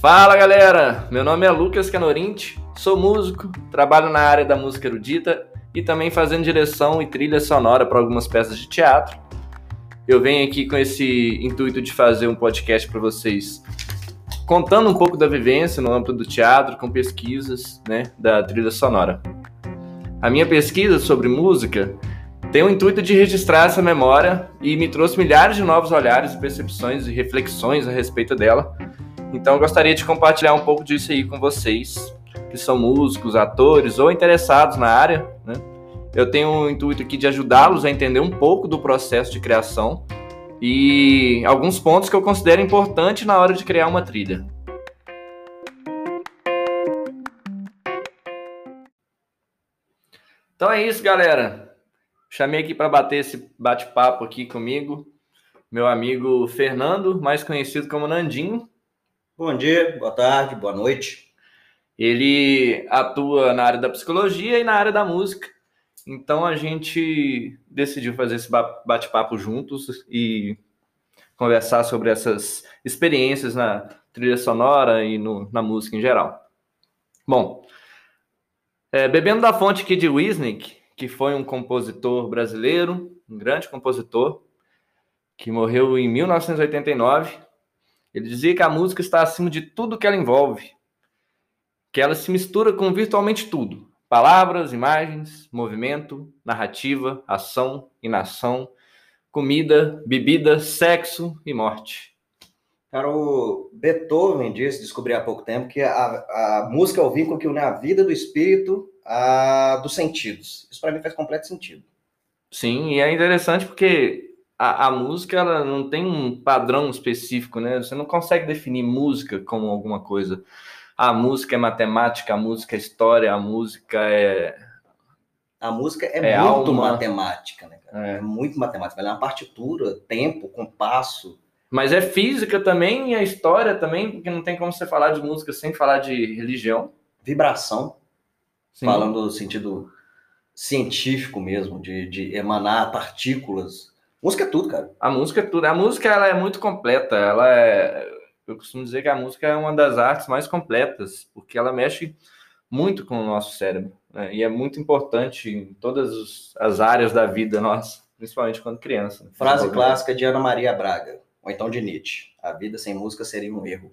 Fala galera, meu nome é Lucas Canorinti, sou músico, trabalho na área da música erudita e também fazendo direção e trilha sonora para algumas peças de teatro. Eu venho aqui com esse intuito de fazer um podcast para vocês, contando um pouco da vivência no âmbito do teatro, com pesquisas né, da trilha sonora. A minha pesquisa sobre música tem o intuito de registrar essa memória e me trouxe milhares de novos olhares, percepções e reflexões a respeito dela. Então eu gostaria de compartilhar um pouco disso aí com vocês, que são músicos, atores ou interessados na área. Né? Eu tenho o intuito aqui de ajudá-los a entender um pouco do processo de criação e alguns pontos que eu considero importantes na hora de criar uma trilha. Então é isso, galera. Chamei aqui para bater esse bate-papo aqui comigo, meu amigo Fernando, mais conhecido como Nandinho. Bom dia, boa tarde, boa noite. Ele atua na área da psicologia e na área da música. Então a gente decidiu fazer esse bate-papo juntos e conversar sobre essas experiências na trilha sonora e no, na música em geral. Bom, é, bebendo da fonte aqui de Wisnik, que foi um compositor brasileiro, um grande compositor, que morreu em 1989. Ele dizia que a música está acima de tudo que ela envolve, que ela se mistura com virtualmente tudo: palavras, imagens, movimento, narrativa, ação, inação, comida, bebida, sexo e morte. Cara, o Beethoven disse, descobri há pouco tempo, que a, a música é o vínculo que une a vida do espírito a dos sentidos. Isso para mim faz completo sentido. Sim, e é interessante porque a, a, música ela não tem um padrão específico, né? Você não consegue definir música como alguma coisa. A música é matemática, a música é história, a música é. A música é, é muito alma. matemática, né? É. é. muito matemática. Ela é uma partitura, tempo, compasso. Mas é física também e a história também, porque não tem como você falar de música sem falar de religião. Vibração. Sim. falando no sentido científico mesmo, de, de emanar partículas. Música é tudo, cara. A música é tudo. A música ela é muito completa. Ela é. Eu costumo dizer que a música é uma das artes mais completas, porque ela mexe muito com o nosso cérebro. Né? E é muito importante em todas as áreas da vida nossa, principalmente quando criança. Frase clássica de Ana Maria Braga, ou então de Nietzsche. A vida sem música seria um erro.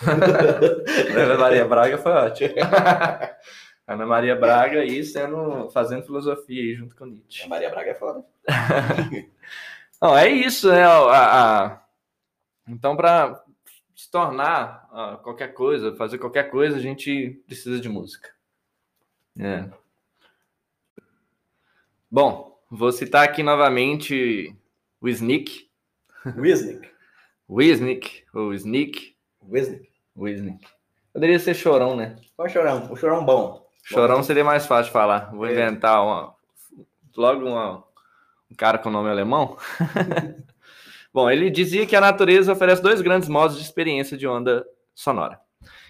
Ana Maria Braga foi ótimo. Ana Maria Braga aí sendo, fazendo filosofia aí junto com Nietzsche. Ana Maria Braga é foda. Não, é isso, né? A, a... Então, para se tornar uh, qualquer coisa, fazer qualquer coisa, a gente precisa de música. É. Bom, vou citar aqui novamente o Snick. Wisnik. Wisnik, ou Snick. Wisnik. Wisnik. Poderia ser chorão, né? Qual chorão? O chorão bom. Chorão seria mais fácil de falar. Vou é. inventar uma, logo uma, um cara com nome alemão. Bom, ele dizia que a natureza oferece dois grandes modos de experiência de onda sonora.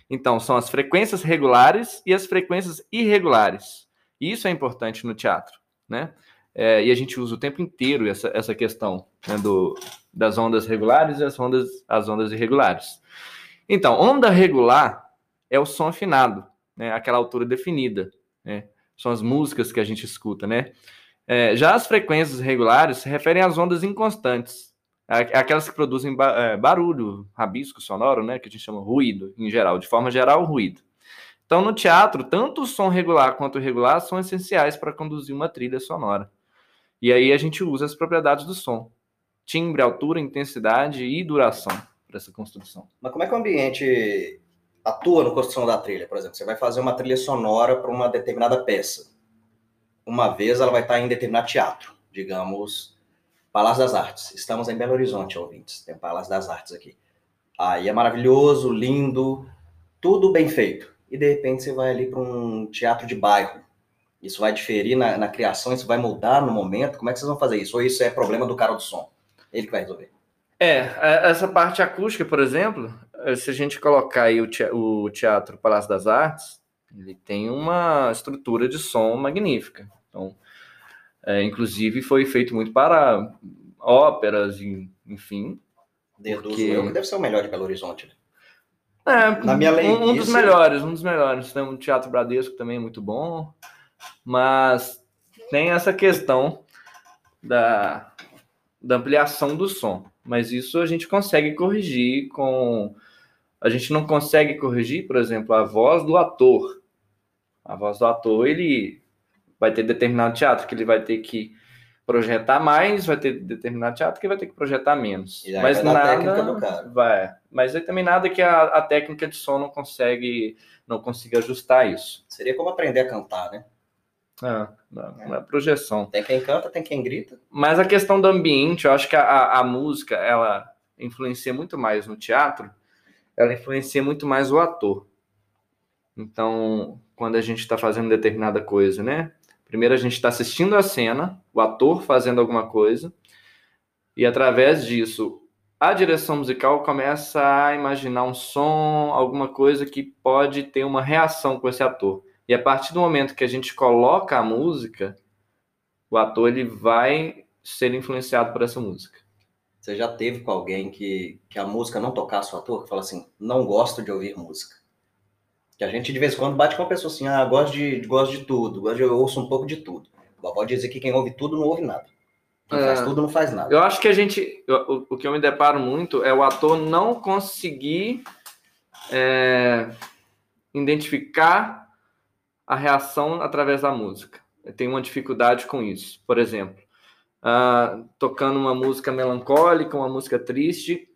Então, são as frequências regulares e as frequências irregulares. Isso é importante no teatro, né? É, e a gente usa o tempo inteiro essa, essa questão né, do, das ondas regulares e as ondas, as ondas irregulares. Então, onda regular é o som afinado né, aquela altura definida. Né? São as músicas que a gente escuta, né? É, já as frequências regulares se referem às ondas inconstantes, aquelas que produzem é, barulho, rabisco sonoro, né? Que a gente chama ruído, em geral, de forma geral, ruído. Então, no teatro, tanto o som regular quanto o irregular são essenciais para conduzir uma trilha sonora. E aí a gente usa as propriedades do som: timbre, altura, intensidade e duração para essa construção. Mas como é que o ambiente atua na construção da trilha, por exemplo, você vai fazer uma trilha sonora para uma determinada peça. Uma vez ela vai estar em determinado teatro, digamos, Palácio das Artes. Estamos em Belo Horizonte, ouvintes. Tem Palácio das Artes aqui. Aí é maravilhoso, lindo, tudo bem feito. E de repente você vai ali para um teatro de bairro. Isso vai diferir na, na, criação, isso vai mudar no momento. Como é que vocês vão fazer isso? Ou isso é problema do cara do som? Ele que vai resolver. É, é essa parte acústica, por exemplo, eh, se a gente colocar aí o Teatro Palácio das Artes, ele tem uma estrutura de som magnífica. Então, é, inclusive foi feito muito para óperas, enfim. Deduzo porque... eu que deve ser o melhor de Belo Horizonte. Né? É, Na minha um, um dos melhores, um dos melhores. Tem um Teatro Bradesco também muito bom, mas tem essa questão da, da ampliação do som. Mas isso a gente consegue corrigir com. A gente não consegue corrigir, por exemplo, a voz do ator. A voz do ator, ele vai ter determinado teatro que ele vai ter que projetar mais, vai ter determinado teatro que vai ter que projetar menos. mas nada vai. Mas aí também nada que a, a, técnica de som não consegue não consiga ajustar isso. Seria como aprender a cantar, né? É, não, é. é projeção. Tem quem canta, tem quem grita. Mas a questão do ambiente, eu acho que a, a música, ela influencia muito mais no teatro, ela influencia muito mais o ator. Então, quando a gente está fazendo determinada coisa, né? Primeiro a gente está assistindo a cena, o ator fazendo alguma coisa, e através disso a direção musical começa a imaginar um som, alguma coisa que pode ter uma reação com esse ator. E a partir do momento que a gente coloca a música, o ator ele vai ser influenciado por essa música. Você já teve com alguém que, que a música não tocasse o ator, que fala assim, não gosto de ouvir música? Que a gente de vez em quando bate com uma pessoa assim, ah, gosto de, gosto de tudo, gosto de, eu ouço um pouco de tudo. Pode dizer que quem ouve tudo não ouve nada. Quem é, faz tudo não faz nada. Eu acho que a gente, o, o que eu me deparo muito é o ator não conseguir é, identificar a reação através da música. Eu tenho uma dificuldade com isso. Por exemplo, uh, tocando uma música melancólica, uma música triste,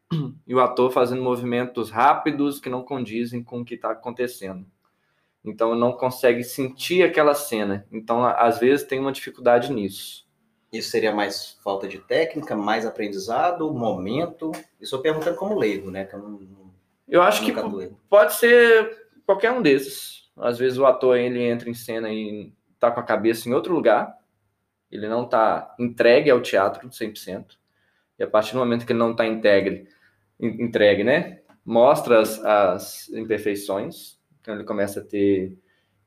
e o ator fazendo movimentos rápidos que não condizem com o que está acontecendo. Então não consegue sentir aquela cena. Então às vezes tem uma dificuldade nisso. Isso seria mais falta de técnica, mais aprendizado, momento. Isso eu perguntando como leigo, né? Que eu, não, eu acho que pode ser qualquer um desses. Às vezes o ator ele entra em cena e está com a cabeça em outro lugar. Ele não está entregue ao teatro 100%. E a partir do momento que ele não está entregue, entregue, né? Mostra as, as imperfeições, então ele começa a ter,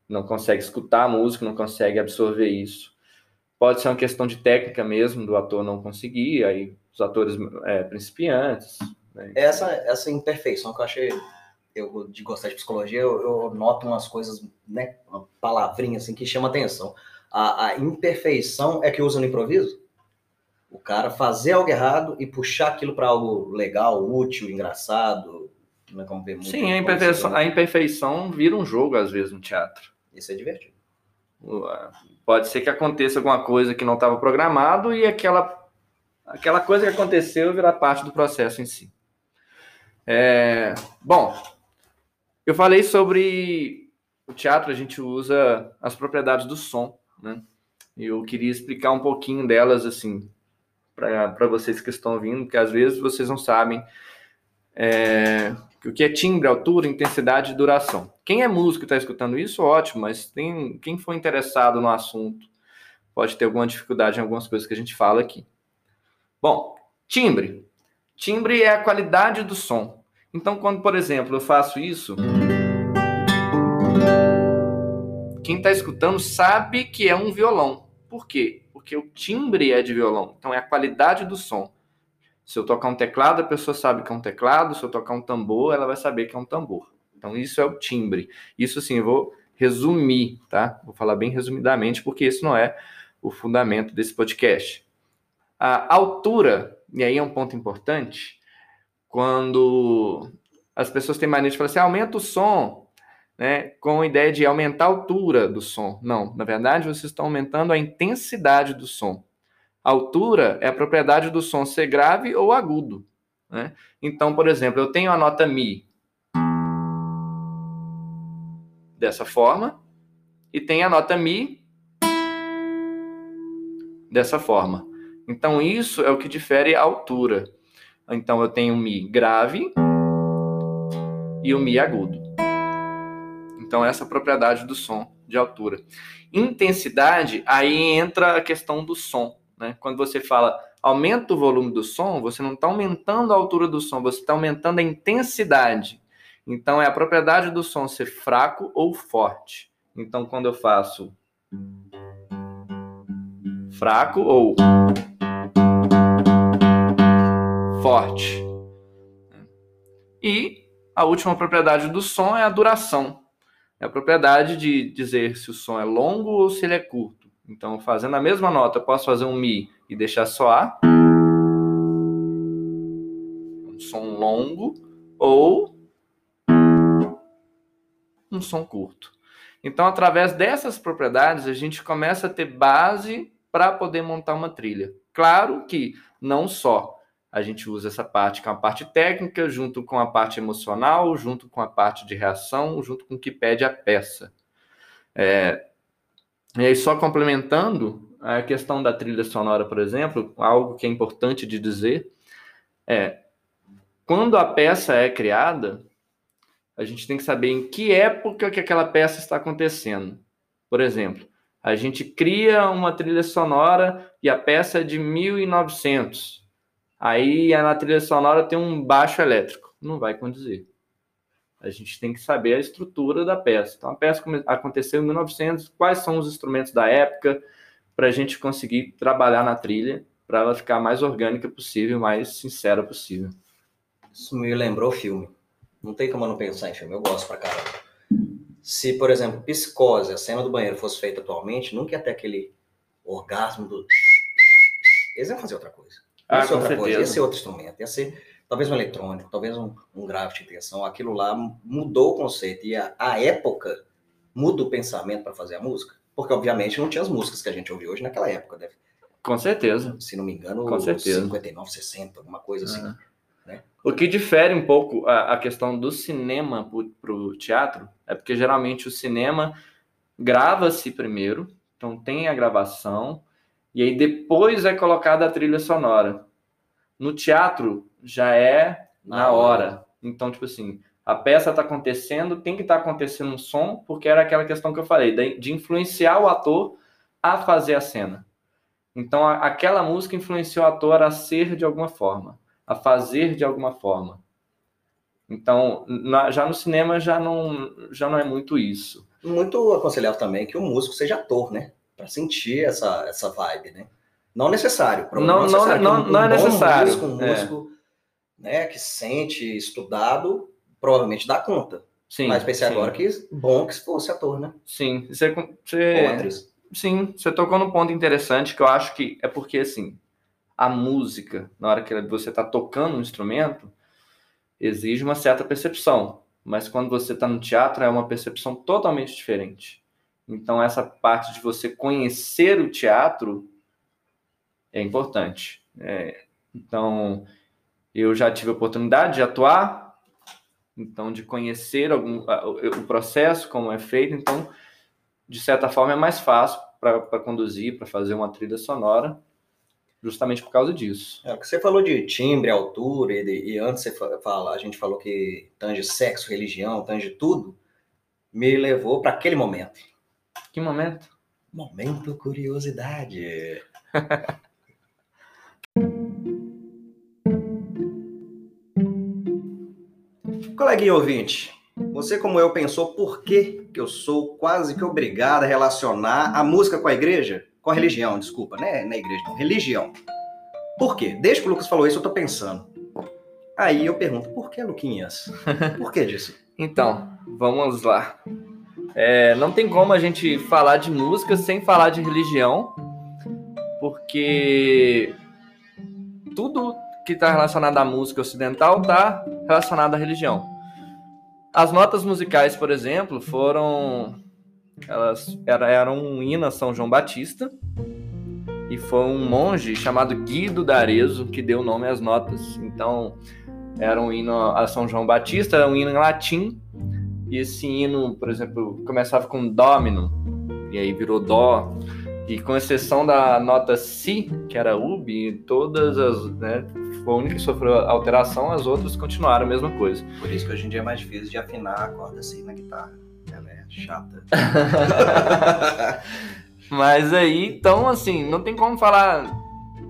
não consegue escutar a música, não consegue absorver isso. Pode ser uma questão de técnica mesmo, do ator não conseguir, aí os atores é, principiantes. Né? Essa, essa imperfeição que eu achei, eu de gostar de psicologia, eu, eu noto umas coisas, né, uma palavrinha assim que chama atenção. A, a imperfeição é que usa no improviso? O cara fazer algo errado e puxar aquilo para algo legal, útil, engraçado. Não é como ver muito Sim, a imperfeição, a imperfeição vira um jogo às vezes no teatro. Isso é divertido. Pode ser que aconteça alguma coisa que não estava programado e aquela, aquela coisa que aconteceu virar parte do processo em si. É, bom, eu falei sobre o teatro, a gente usa as propriedades do som, né? Eu queria explicar um pouquinho delas, assim, para vocês que estão ouvindo, que às vezes vocês não sabem é, o que é timbre, altura, intensidade e duração. Quem é músico e está escutando isso, ótimo, mas tem, quem for interessado no assunto pode ter alguma dificuldade em algumas coisas que a gente fala aqui. Bom, timbre. Timbre é a qualidade do som. Então, quando, por exemplo, eu faço isso, quem está escutando sabe que é um violão. Por quê? Porque o timbre é de violão, então é a qualidade do som. Se eu tocar um teclado, a pessoa sabe que é um teclado, se eu tocar um tambor, ela vai saber que é um tambor. Então isso é o timbre. Isso sim, eu vou resumir, tá? Vou falar bem resumidamente, porque isso não é o fundamento desse podcast. A altura, e aí é um ponto importante, quando as pessoas têm mania de falar assim, ah, aumenta o som, né, com a ideia de aumentar a altura do som. Não, na verdade, vocês estão aumentando a intensidade do som. A altura é a propriedade do som ser grave ou agudo. Né? Então, por exemplo, eu tenho a nota Mi dessa forma e tenho a nota Mi dessa forma. Então, isso é o que difere a altura. Então, eu tenho o Mi grave e o Mi agudo. Então, essa propriedade do som de altura. Intensidade, aí entra a questão do som. Né? Quando você fala aumenta o volume do som, você não está aumentando a altura do som, você está aumentando a intensidade. Então, é a propriedade do som ser fraco ou forte. Então, quando eu faço fraco ou forte. E a última propriedade do som é a duração. É a propriedade de dizer se o som é longo ou se ele é curto. Então, fazendo a mesma nota, eu posso fazer um Mi e deixar soar. Um som longo ou um som curto. Então, através dessas propriedades, a gente começa a ter base para poder montar uma trilha. Claro que não só a gente usa essa parte que é uma parte técnica, junto com a parte emocional, junto com a parte de reação, junto com o que pede a peça. É, e aí, só complementando a questão da trilha sonora, por exemplo, algo que é importante de dizer é quando a peça é criada, a gente tem que saber em que época que aquela peça está acontecendo. Por exemplo, a gente cria uma trilha sonora e a peça é de 1900. Aí na trilha sonora tem um baixo elétrico. Não vai condizer. A gente tem que saber a estrutura da peça. Então, a peça aconteceu em 1900, quais são os instrumentos da época, para a gente conseguir trabalhar na trilha, para ela ficar mais orgânica possível, mais sincera possível. Isso me lembrou filme. Não tem como eu não pensar em filme, eu gosto pra caramba. Se, por exemplo, Psicose, a cena do banheiro, fosse feita atualmente, nunca ia ter aquele orgasmo do. Eles iam fazer outra coisa. Ah, ia ser outra certeza. coisa, ia ser outro instrumento, ia ser talvez um eletrônico, talvez um, um grave de intenção. Aquilo lá mudou o conceito. E a, a época muda o pensamento para fazer a música. Porque, obviamente, não tinha as músicas que a gente ouve hoje naquela época. Deve, Com certeza. se não me engano, Com certeza. 59, 60, alguma coisa assim. Uhum. né? O que difere um pouco a, a questão do cinema para o teatro é porque geralmente o cinema grava-se primeiro, então tem a gravação, e aí depois é colocada a trilha sonora. No teatro já é na Na hora. Então, tipo assim, a peça está acontecendo, tem que estar acontecendo um som, porque era aquela questão que eu falei, de, influenciar o ator a fazer a cena. Então, aquela música influenciou o ator a ser de alguma forma, a fazer de alguma forma. Então, na- já no cinema já não, já não é muito isso. Muito aconselhável também que o músico seja ator, né? Para sentir essa, essa vibe, né? Não necessário. Não- não- necessário, não- um- não é um necessário, Músico, um é. músico né, que sente, estudado, provavelmente dá conta. Sim, Mas pensei sim, agora que bom que se fosse ator, né? Sim, você, você, sim, você tocou num ponto interessante que eu acho que é porque, assim, a música, na hora que você está tocando um instrumento, exige uma certa percepção. Mas quando você está no teatro, é uma percepção totalmente diferente. Então, essa parte de você conhecer o teatro é importante. É, então, eu já tive a oportunidade de atuar, então, de conhecer algum, o processo, como é feito. Então, de certa forma, é mais fácil para conduzir, para fazer uma trilha sonora, justamente por causa disso. É, você falou de timbre, altura, e, de- e antes você fa- fala, a gente falou que tange sexo, religião, tange tudo, me levou para aquele momento. Que momento? Momento curiosidade. Coleguinha ouvinte, você como eu pensou por que, que eu sou quase que obrigado a relacionar a música com a igreja? Com a religião, desculpa, né? Na igreja não, religião. Por quê? Desde que o Lucas falou isso, eu tô pensando. Aí eu pergunto, por que, Luquinhas? Por que disso? Então, vamos lá. É, não tem como a gente falar de música sem falar de religião, porque tudo que está relacionado à música ocidental está relacionado à religião. As notas musicais, por exemplo, foram elas era, eram um hino a São João Batista e foi um monge chamado Guido d'Arezzo que deu nome às notas. Então, era um hino a São João Batista, era um hino em latim e esse hino, por exemplo, começava com Domino, e aí virou Dó, e com exceção da nota Si, que era UB, todas as. Né, foi a única que sofreu alteração, as outras continuaram a mesma coisa. Por isso que hoje em dia é mais difícil de afinar a corda assim na guitarra. Ela é chata. Mas aí, então, assim, não tem como falar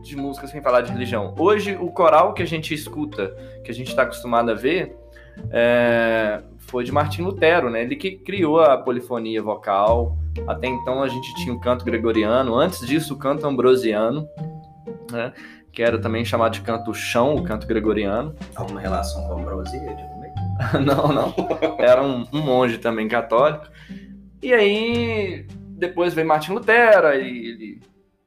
de música sem falar de religião. Hoje, o coral que a gente escuta, que a gente está acostumado a ver, é, foi de Martim Lutero, né? Ele que criou a polifonia vocal. Até então a gente tinha o canto gregoriano, antes disso o canto ambrosiano, né? Que era também chamado de canto chão, o canto gregoriano. Alguma relação com a ambrosia? não, não. Era um, um, monge também católico. E aí, depois veio Martin Lutero, e ele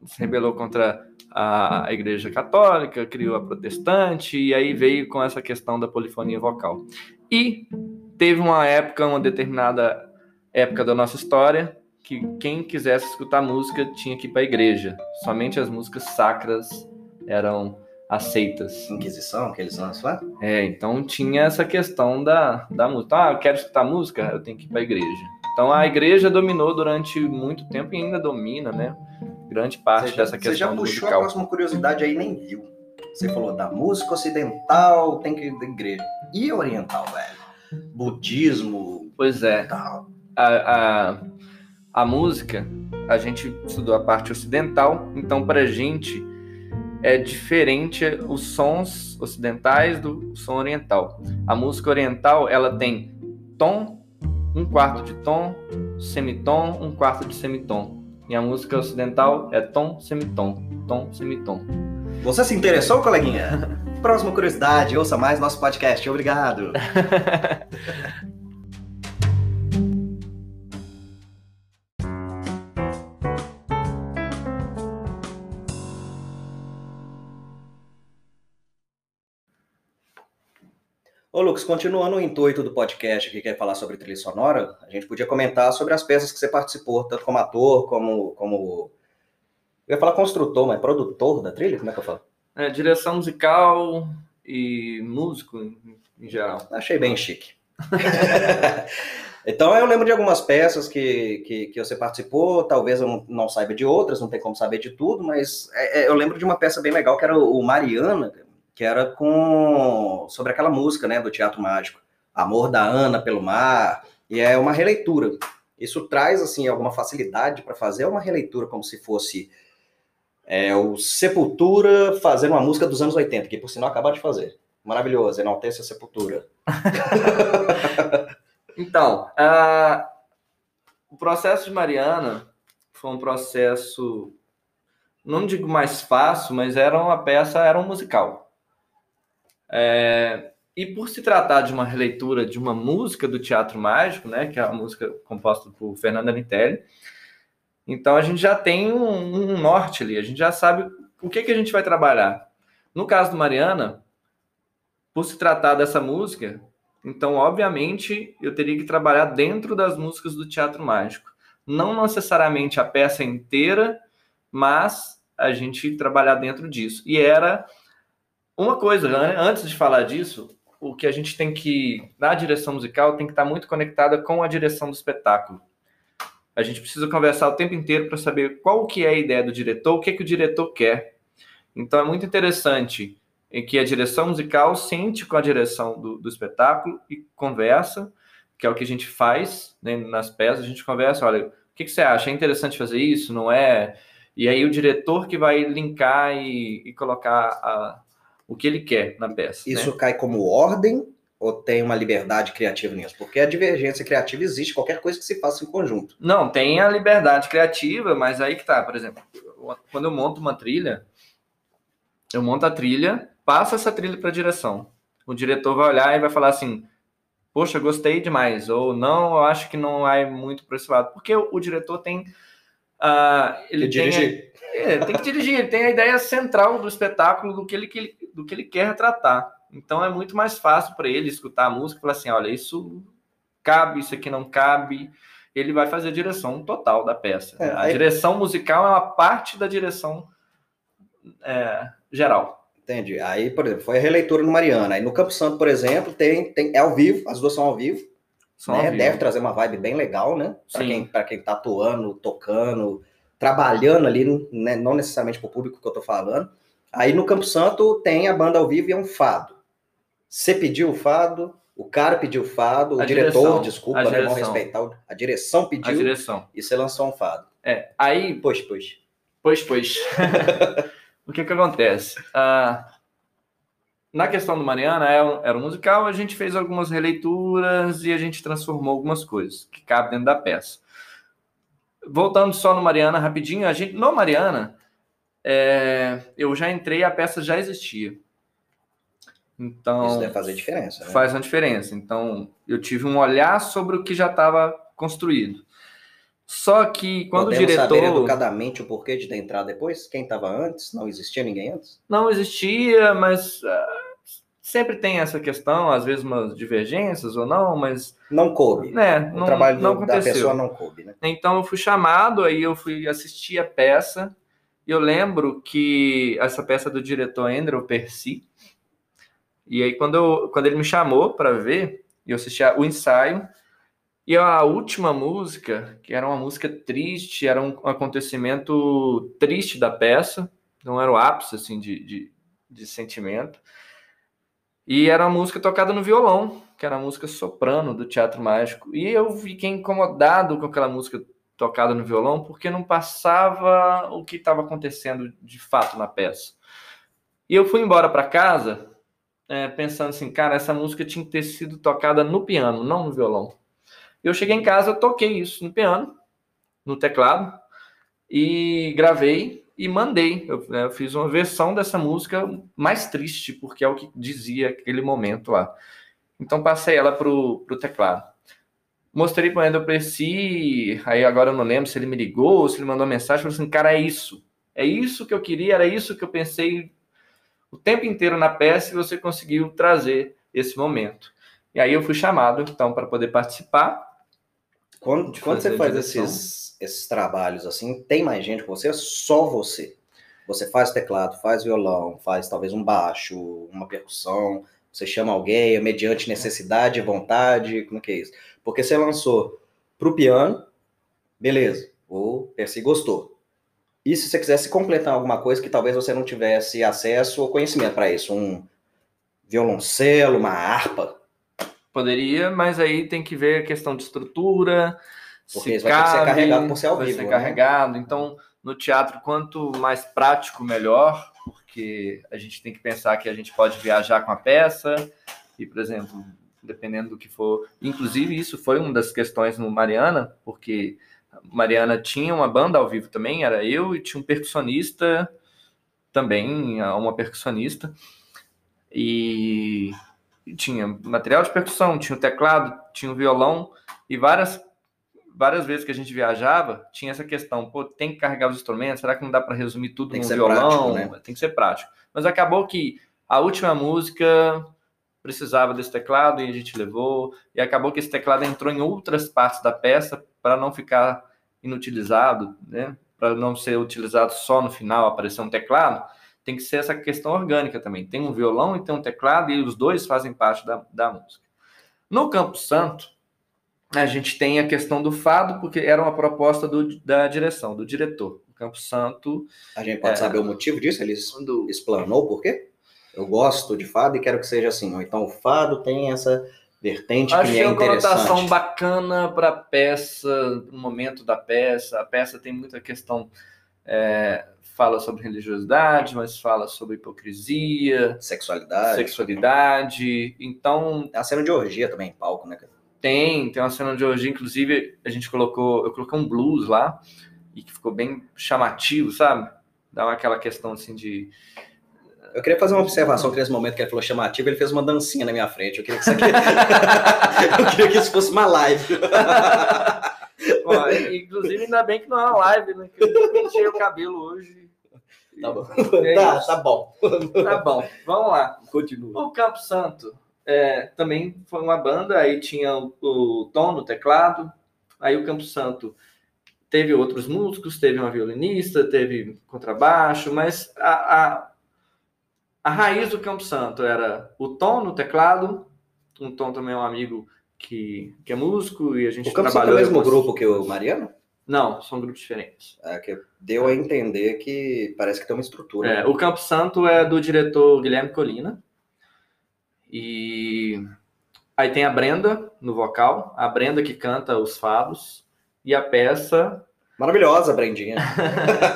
se rebelou contra a Igreja Católica, criou a Protestante, e aí veio com essa questão da polifonia vocal. E teve uma época, uma determinada época da nossa história, que quem quisesse escutar música tinha que ir para a igreja. Somente as músicas sacras eram aceitas. Inquisição, aqueles anos lá? É, então tinha essa questão da, da música. Ah, eu quero escutar música? Eu tenho que ir para a igreja. Então a igreja dominou durante muito tempo e ainda domina, né? Grande parte já, dessa questão. Você já puxou musical. a próxima curiosidade aí nem viu. Você falou da música ocidental, tem que ir da igreja. E oriental, velho? Budismo. Pois é. Tal. A, a, a música, a gente estudou a parte ocidental, então pra gente é diferente os sons ocidentais do som oriental. A música oriental, ela tem tom, um quarto de tom, semitom, um quarto de semitom. E a música ocidental é tom, semitom, tom, semitom. Você se interessou, coleguinha? Próxima curiosidade, ouça mais nosso podcast. Obrigado. Ô, Lucas, continuando o intuito do podcast que quer falar sobre trilha sonora, a gente podia comentar sobre as peças que você participou, tanto como ator, como. como... Eu ia falar construtor, mas produtor da trilha? Como é que eu falo? É, direção musical e músico em, geral. Achei bem chique. então eu lembro de algumas peças que, que, que você participou, talvez eu não, não, saiba de outras, não tem como saber de tudo, mas é, é, eu lembro de uma peça bem legal que era o Mariana, que era com sobre aquela música, né, do Teatro Mágico, Amor da Ana pelo Mar, e é uma releitura. Isso traz assim alguma facilidade para fazer uma releitura como se fosse é, o Sepultura fazendo uma música dos anos 80, que por sinal acabaram de fazer. Maravilhoso, enaltece a Sepultura. então, uh, o processo de Mariana foi um processo, não digo mais fácil, mas era uma peça, era um musical. É, e por se tratar de uma releitura de uma música do Teatro Mágico, né, que é a música composta por Fernando Anitelli, então a gente já tem um, um, norte ali, a gente já sabe o que, que a gente vai trabalhar. No caso do Mariana, por se tratar dessa música, então obviamente eu teria que trabalhar dentro das músicas do Teatro Mágico. Não necessariamente a peça inteira, mas a gente trabalhar dentro disso. E era uma coisa, né? antes de falar disso, o que a gente tem que, na direção musical, tem que estar muito conectada com a direção do espetáculo. A gente precisa conversar o tempo inteiro para saber qual que é a ideia do diretor, o que, que o diretor quer. Então é muito interessante em que a direção musical sente com a direção do, do espetáculo e conversa, que é o que a gente faz né, nas peças, a gente conversa, olha, o que, que você acha? É interessante fazer isso? Não é? E aí o diretor que vai linkar e, e colocar a, o que ele quer na peça. Isso né? cai como ordem ou tem uma liberdade criativa nisso? Porque a divergência criativa existe, qualquer coisa que se faça em conjunto. Não, tem a liberdade criativa, mas aí que tá, por exemplo, quando eu monto uma trilha, eu monto a trilha, passo essa trilha para a direção. O diretor vai olhar e vai falar assim: Poxa, gostei demais, ou não, eu acho que não vai muito para esse lado. Porque o, o diretor tem. Uh, ele tem, dirigir. A, é, tem que dirigir, ele tem a ideia central do espetáculo, do que ele, que ele do que ele quer tratar. Então é muito mais fácil para ele escutar a música e falar assim: olha, isso cabe, isso aqui não cabe. Ele vai fazer a direção total da peça. É, a aí... direção musical é uma parte da direção é, geral. Entendi. Aí, por exemplo, foi a releitura no Mariana. Aí no Campo Santo, por exemplo, tem, tem, é ao vivo, as duas são ao vivo. Né? Ao vivo. Deve trazer uma vibe bem legal, né? Para quem, quem tá atuando, tocando, trabalhando ali, né? não necessariamente para o público que eu tô falando. Aí no Campo Santo tem a banda ao vivo e é um fado. Você pediu o fado, o cara pediu o fado, o a diretor, direção, desculpa, né, vamos respeitar, a direção pediu. A direção. E você lançou um fado. É, aí... Pois, pois. Pois, pois. o que que acontece? Uh, na questão do Mariana, era, era um musical, a gente fez algumas releituras e a gente transformou algumas coisas que cabem dentro da peça. Voltando só no Mariana, rapidinho, a gente, no Mariana, é, eu já entrei, a peça já existia. Então, Isso deve fazer diferença, né? faz uma diferença. Então, eu tive um olhar sobre o que já estava construído. Só que quando Podemos o diretor saber educadamente o porquê de ter entrado depois? Quem estava antes? Não existia ninguém antes? não existia, mas ah, sempre tem essa questão, às vezes umas divergências ou não, mas Não coube. né, o não, trabalho não da aconteceu. pessoa não coube, né? Então eu fui chamado, aí eu fui assistir a peça. E eu lembro que essa peça do diretor Andrew Percy. E aí quando, eu, quando ele me chamou para ver, eu assisti o ensaio. E a última música, que era uma música triste, era um acontecimento triste da peça, não era o ápice assim de, de, de sentimento. E era uma música tocada no violão, que era a música soprano do Teatro Mágico. E eu fiquei incomodado com aquela música tocada no violão, porque não passava o que estava acontecendo de fato na peça. E eu fui embora para casa é, pensando assim, cara, essa música tinha que ter sido tocada no piano, não no violão. Eu cheguei em casa, eu toquei isso no piano, no teclado, e gravei e mandei. Eu, né, eu fiz uma versão dessa música mais triste, porque é o que dizia aquele momento lá. Então passei ela pro, pro teclado. Mostrei para o Ender Preci, aí agora eu não lembro se ele me ligou ou se ele mandou mensagem, falou assim, cara, é isso. É isso que eu queria, era isso que eu pensei o tempo inteiro na peça e você conseguiu trazer esse momento. E aí eu fui chamado, então, para poder participar. Quando, De quando você faz esses, esses trabalhos assim, tem mais gente com você? É só você. Você faz teclado, faz violão, faz talvez um baixo, uma percussão. Você chama alguém é mediante necessidade, vontade, como que é isso? Porque você lançou pro piano, beleza, o Percy gostou. E se você quisesse completar alguma coisa que talvez você não tivesse acesso ou conhecimento para isso, um violoncelo, uma harpa, Poderia, mas aí tem que ver a questão de estrutura. Porque se vai ter que ser cabe, carregado por ser ao vai vivo, ser né? carregado. Então, no teatro, quanto mais prático, melhor, porque a gente tem que pensar que a gente pode viajar com a peça e, por exemplo, dependendo do que for. Inclusive, isso foi uma das questões no Mariana, porque Mariana tinha uma banda ao vivo também, era eu e tinha um percussionista também, uma percussionista. E e tinha material de percussão, tinha o teclado, tinha o violão e várias várias vezes que a gente viajava, tinha essa questão, pô, tem que carregar os instrumentos, será que não dá para resumir tudo Tem ser violão? prático, né? Tem que ser prático. Mas acabou que a última música precisava desse teclado e a gente levou, e acabou que esse teclado entrou em outras partes da peça para não ficar inutilizado, né? Para não ser utilizado só no final, aparecer um teclado tem que ser essa questão orgânica também. Tem um violão e tem um teclado, e os dois fazem parte da, da música. No Campo Santo, a gente tem a questão do fado, porque era uma proposta do, da direção, do diretor. O Campo Santo. A gente pode É. saber o motivo disso? Ele Quando, explanou por quê? Eu gosto de fado e quero que seja assim. Então o fado tem essa vertente acho que é é uma conotação interessante. bacana para a peça, no momento da peça. A peça tem muita questão. é, fala sobre religiosidade, mas fala sobre hipocrisia, Sexualidade. sexualidade. Então, Tem a cena de orgia também em palco, né? cara? Tem, tem uma cena de hoje, inclusive a gente colocou, eu coloquei um blues lá e que ficou bem chamativo, sabe? Dá aquela questão assim de Eu queria fazer uma observação que nesse momento que ele falou chamativo, ele fez uma dancinha na minha frente. Eu queria que isso aqui... Eu queria que isso fosse uma live. Ó, inclusive ainda bem que não é uma live, né? Que eu pentei o cabelo hoje. Tá bom. É tá, tá bom. Tá bom, vamos lá. Continua. O Campo Santo é, também foi uma banda, aí tinha o, o Tom no teclado, aí o Campo Santo teve outros músicos, teve uma violinista, teve contrabaixo, mas a, a, a raiz do Campo Santo era o Tom no teclado, o Tom também é um amigo que, que é músico e a gente O Campos é o trabalhou... mesmo grupo que o Mariano? Não, são grupos diferentes. É, que deu a entender que parece que tem uma estrutura. É, né? o Campo Santo é do diretor Guilherme Colina. E aí tem a Brenda no vocal, a Brenda que canta os fados e a peça Maravilhosa, Brendinha.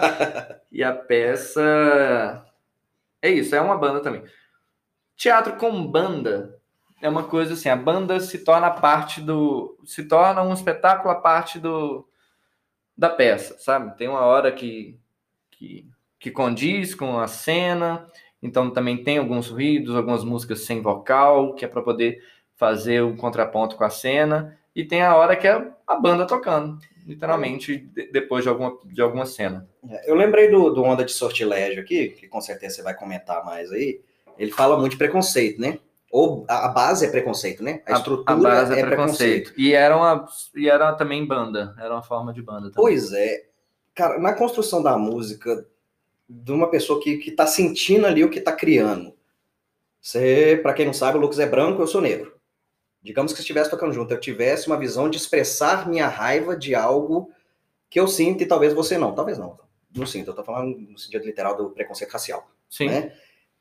e a peça é isso, é uma banda também. Teatro com banda é uma coisa assim, a banda se torna parte do se torna um espetáculo a parte do da peça, sabe? Tem uma hora que que, que condiz com a cena. Então também tem alguns ruídos, algumas músicas sem vocal, que é para poder fazer o um contraponto com a cena. E tem a hora que é a banda tocando, literalmente, de, depois de alguma, de alguma cena. É, eu lembrei do, do Onda de Sortilégio aqui, que com certeza você vai comentar mais aí. Ele fala muito de preconceito, né? Ou a, base é preconceito, né? A, a estrutura a base é, é preconceito. preconceito. E, era uma, e era também banda, era uma forma de banda também. Pois é. Cara, na construção da música, de uma pessoa que, que tá sentindo ali o que tá criando. Você, para quem não sabe, o Lucas é branco, eu sou negro. Digamos que estivesse tocando junto, eu tivesse uma visão de expressar minha raiva de algo que eu sinto e talvez você não. Talvez não. Não sinto, eu tô falando no sentido literal do preconceito racial. Sim. Né?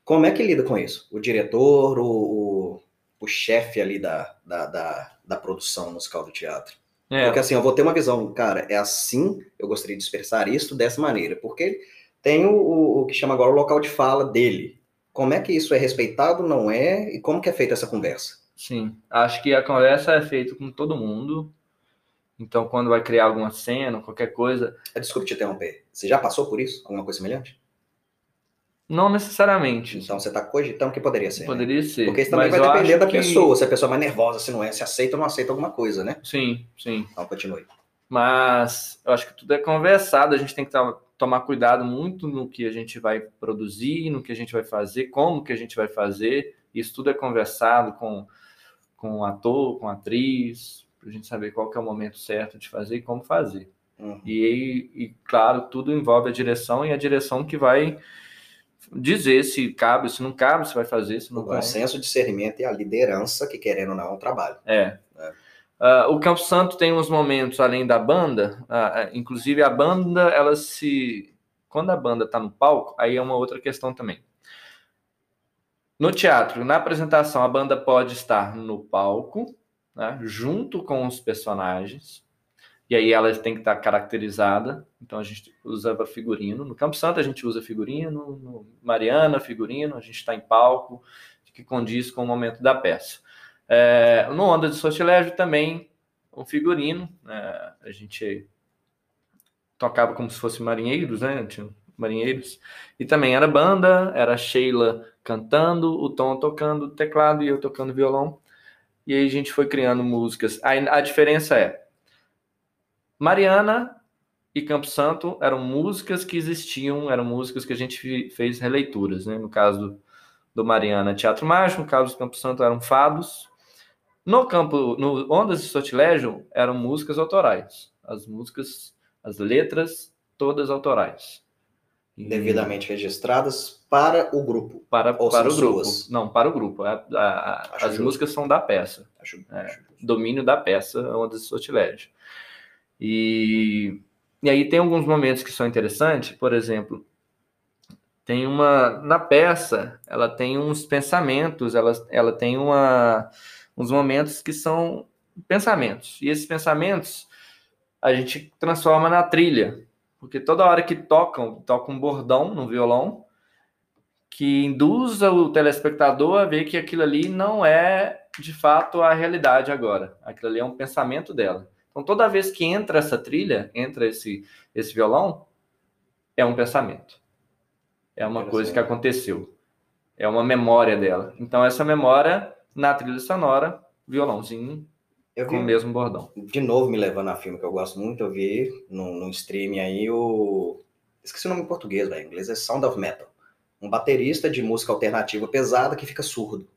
Como é que lida com isso? O diretor, o, o, o chefe ali da, da, da, da, produção musical do teatro. É. Porque assim, eu vou ter uma visão, cara, é assim, eu gostaria de expressar isso dessa maneira. Porque tem o, o, o que chama agora o local de fala dele. Como é que isso é respeitado, não é? E como que é feita essa conversa? Sim, acho que a conversa é feita com todo mundo. Então, quando vai criar alguma cena, qualquer coisa. Desculpe te interromper. Você já passou por isso? Alguma coisa semelhante? Não necessariamente. Então você está cogitando que poderia ser. Né? Poderia né? ser. Porque isso também vai depender da que... pessoa. Se a pessoa é mais nervosa, se não é, se aceita ou não aceita alguma coisa, né? Sim, sim. Então continue. Mas eu acho que tudo é conversado, a gente tem que tomar cuidado muito no que a gente vai produzir, no que a gente vai fazer, como que a gente vai fazer. Isso tudo é conversado com, com o ator, com atriz, para a gente saber qual que é o momento certo de fazer e como fazer. Uhum. E, e, claro, tudo envolve a direção e a direção que vai dizer se cabe, se não cabe, se vai fazer, se não o vai. O consenso, discernimento e a liderança que, querendo ou não, é um trabalho. É. é. Uh, o Campo Santo tem uns momentos além da banda, uh, inclusive a banda, ela se. Quando a banda está no palco, aí é uma outra questão também. No teatro, na apresentação, a banda pode estar no palco, né, junto com os personagens, e aí ela tem que estar caracterizada. Então a gente usava figurino. No Campo Santo a gente usa figurino, no Mariana, figurino, a gente está em palco, que condiz com o momento da peça. É, no Onda de Sortilégio também um figurino. É, a gente tocava como se fosse marinheiros, né? Tinha marinheiros. E também era banda, era Sheila cantando, o Tom tocando teclado e eu tocando violão. E aí a gente foi criando músicas. A, a diferença é Mariana e Campo Santo eram músicas que existiam, eram músicas que a gente fez releituras, né? No caso do, Mariana, Teatro Mágico, no caso do Campo Santo eram fados. No campo, no Ondas de Sortilégio, eram músicas autorais. As músicas, as letras, todas autorais. Devidamente registradas para o grupo. Para, para o grupo. Suas? Não, para o grupo. A, a, as justo. músicas são da peça. Acho, é, acho domínio da peça, Ondas de Sortilégio. E, e aí tem alguns momentos que são interessantes, por exemplo, tem uma na peça, ela tem uns pensamentos, ela, ela tem uma, uns momentos que são pensamentos. E esses pensamentos a gente transforma na trilha, porque toda hora que tocam, toca um bordão no violão que induza o telespectador a ver que aquilo ali não é de fato a realidade agora. Aquilo ali é um pensamento dela. Então, toda vez que entra essa trilha, entra esse, esse violão, é um pensamento. É uma coisa que aconteceu. É uma memória dela. Então, essa memória, na trilha sonora, violãozinho eu com o mesmo bordão. De novo, me levando a filme que eu gosto muito, eu vi no, no streaming aí o. Esqueci o nome em português, velho. Em inglês é Sound of Metal. Um baterista de música alternativa pesada que fica surdo.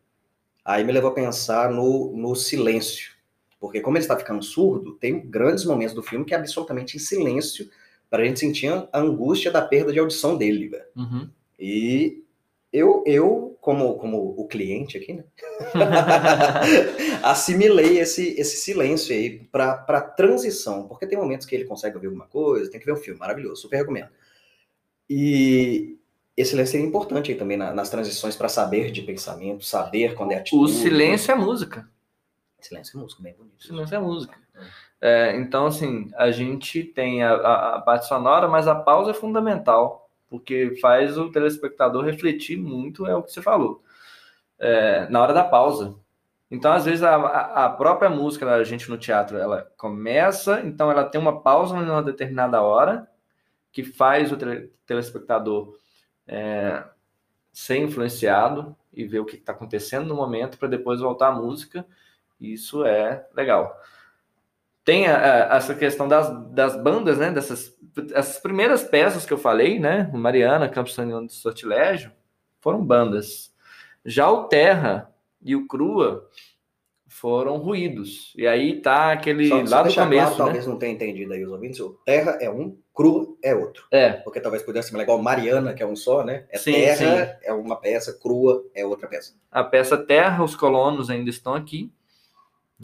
Aí me levou a pensar no, no silêncio porque como ele está ficando surdo, tem grandes momentos do filme que é absolutamente em silêncio para a gente sentir a angústia da perda de audição dele, velho. Uhum. E eu, eu como, como o cliente aqui, né? assimilei esse, esse silêncio aí para transição, porque tem momentos que ele consegue ouvir alguma coisa, tem que ver um filme, maravilhoso, super recomendo. E esse silêncio seria importante aí também nas transições para saber de pensamento, saber quando é atitude. O silêncio é música. Silêncio é música, bem bonito. Silêncio é música. É, então, assim, a gente tem a, a, a, parte sonora, mas a pausa é fundamental, porque faz o telespectador refletir muito, é o que você falou, é, na hora da pausa. Então, às vezes, a, a própria música da gente no teatro, ela começa, então ela tem uma pausa numa determinada hora, que faz o telespectador é, ser influenciado e ver o que está acontecendo no momento para depois voltar à música. Isso é legal. Tem a, a, essa questão das, das bandas, né? Dessas essas primeiras peças que eu falei, né? Mariana, Campos Sanguíneo do Sortilégio, foram bandas. Já o Terra e o Crua foram ruídos. E aí tá aquele Só, lá só do começo, claro, né? talvez não tenha entendido aí os ouvintes. O terra é um, crua é outro. É, Porque talvez pudesse ser igual Mariana, que é um só, né? É Sim, terra, é uma peça, crua é outra peça. a peça Terra, os colonos ainda estão aqui.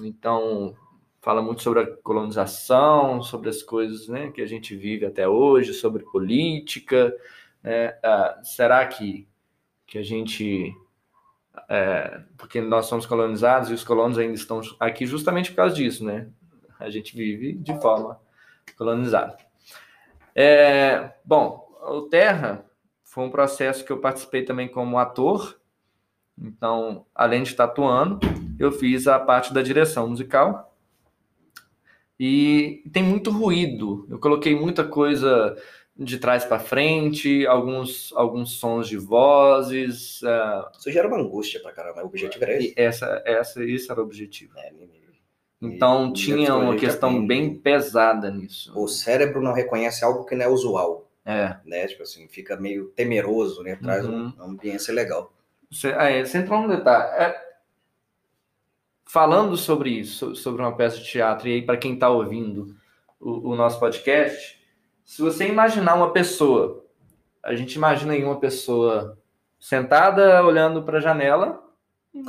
Então, fala muito sobre a colonização, sobre as coisas né, que a gente vive até hoje, sobre política. né? Ah, será que, que a gente. é, porque nós somos colonizados e os colonos ainda estão aqui justamente por causa disso, né? A gente vive de forma colonizada. É, bom, o Terra foi um processo que eu participei também como ator. Então, além de estar atuando, eu fiz a parte da direção musical. E tem muito ruído. Eu coloquei muita coisa de trás para frente, alguns, alguns sons de vozes. ah, Isso gera uma angústia pra caramba. O objetivo era esse. essa, essa, esse era o objetivo. É, Então E tinha uma questão bem pesada nisso. O cérebro não reconhece algo que não é usual, É. né? Tipo assim, fica meio temeroso, né? Traz Uhum. uma ambiência legal. Você, aí, você entrou no detalhe. É, falando sobre isso, sobre uma peça de teatro, e aí para quem está ouvindo o, o nosso podcast, se você imaginar uma pessoa, a gente imagina aí uma pessoa sentada olhando para a janela,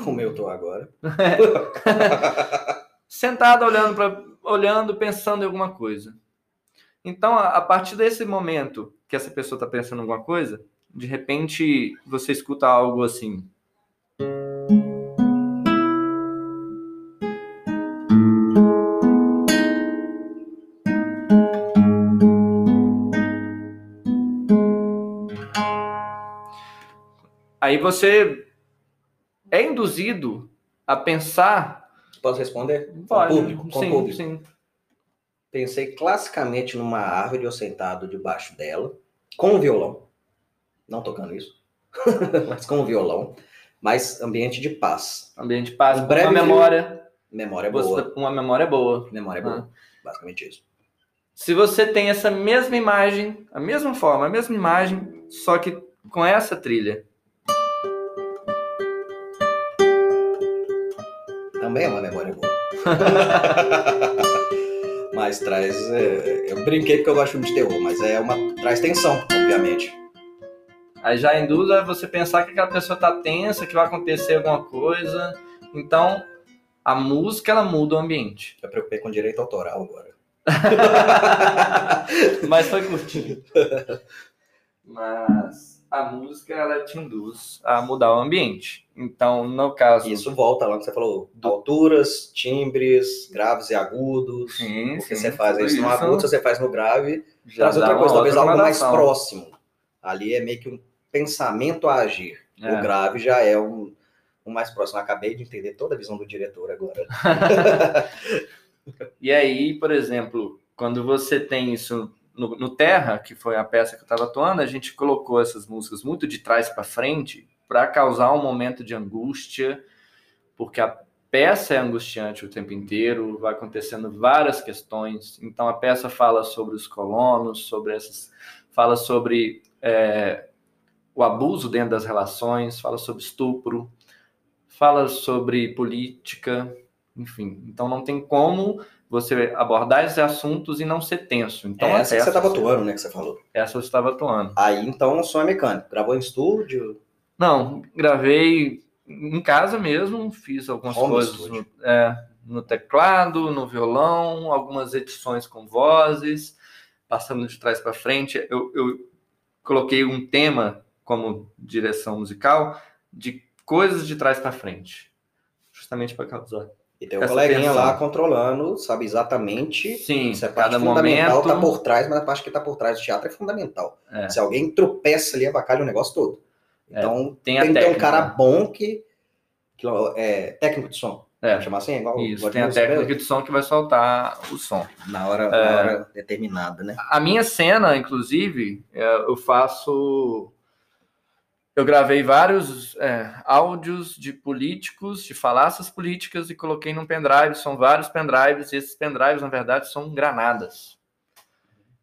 Como eu tô agora. sentada olhando para olhando, pensando em alguma coisa. Então, a, a partir desse momento que essa pessoa está pensando em alguma coisa, de repente você escuta algo assim. Aí você é induzido a pensar Posso responder? Com Pode, público, com sim, público. sim. Pensei classicamente numa árvore eu sentado debaixo dela, com um violão. Não tocando isso, mas com um violão. Mas ambiente de paz. Ambiente de paz, Um breve uma memória, Memória boa. uma memória boa. Memória Ah. boa. Basicamente isso. Se você tem essa mesma imagem, a mesma forma, a mesma imagem, só que com essa trilha, Também é uma memória boa. mas traz. é, eu brinquei porque eu gosto de terror, mas é uma. traz tensão, obviamente. aí já induz a você pensar que aquela pessoa tá tensa, que vai acontecer alguma coisa. Então, a música ela muda o ambiente. Eu preocupei com direito autoral agora. Mas foi curtinho. Mas a música ela te induz a mudar o ambiente. Então, no caso, Isso volta lá que você falou. Alturas, timbres, graves e agudos. sim, Porque sim, você faz tudo isso no agudo, você faz no grave. já Traz outra coisa, talvez outra algo mais próximo. Ali é meio que um pensamento a agir. É. O grave já é um, um mais próximo. Eu acabei de entender toda a visão do diretor agora. E aí, por exemplo, quando você tem isso no, no Terra, que foi a peça que eu estava atuando, a gente colocou essas músicas muito de trás para frente para causar um momento de angústia, porque a peça é angustiante o tempo inteiro, vai acontecendo várias questões. Então a peça fala sobre os colonos, sobre essas, fala sobre é, o abuso dentro das relações, fala sobre estupro, fala sobre política, enfim. Então não tem como você abordar esses assuntos e não ser tenso. Então é essa que você estava atuando, né? Que você falou. Essa eu estava atuando. Aí então o som é mecânico. Gravou em estúdio. Não, gravei em casa mesmo, fiz algumas Home coisas no, é, no teclado, no violão, algumas edições com vozes, passando de trás para frente. Eu, eu coloquei um tema como direção musical de coisas de trás para frente, justamente para causar. E tem um coleguinha lá controlando, sabe exatamente. Sim, Essa parte cada fundamental momento. tá por trás, mas a parte que tá por trás do teatro é fundamental. É. Se alguém tropeça ali, avacalha o negócio todo. Então Tem a tem que ter um cara bom que, que é técnico de som. É. Chamar assim, igual Isso, tem a técnica de som que vai soltar o som. na hora, É. na hora determinada, né? A minha cena, inclusive, é, eu faço eu gravei vários é, áudios de políticos, de falácias políticas e coloquei num pendrive. São vários pendrives e esses pendrives, na verdade, são granadas.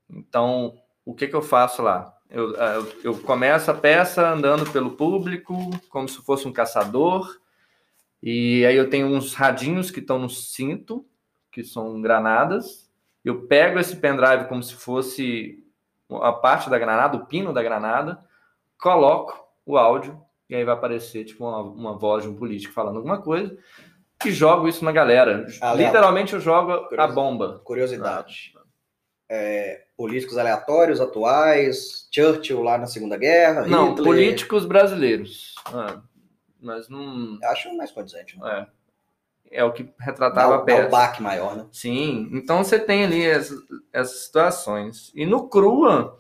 Então, o que, que eu faço lá? É, eu, eu começo a peça andando pelo público, como se fosse um caçador, e aí eu tenho uns radinhos que estão no cinto, que são granadas. Eu pego esse pendrive como se fosse a parte da granada, o pino da granada, coloco o áudio e aí vai aparecer tipo uma, uma voz de um político falando alguma coisa e jogo isso na galera. Literalmente eu jogo a bomba. Curiosidade. Ah. É, políticos aleatórios, atuais, Churchill lá na Segunda Guerra. Não, Hitler. políticos brasileiros. Ah, mas não. Acho mais condizente, né? É. é o que retratava dá, a peça. Dá um baque maior, né? Sim, então você tem ali essas, essas situações. E no crua,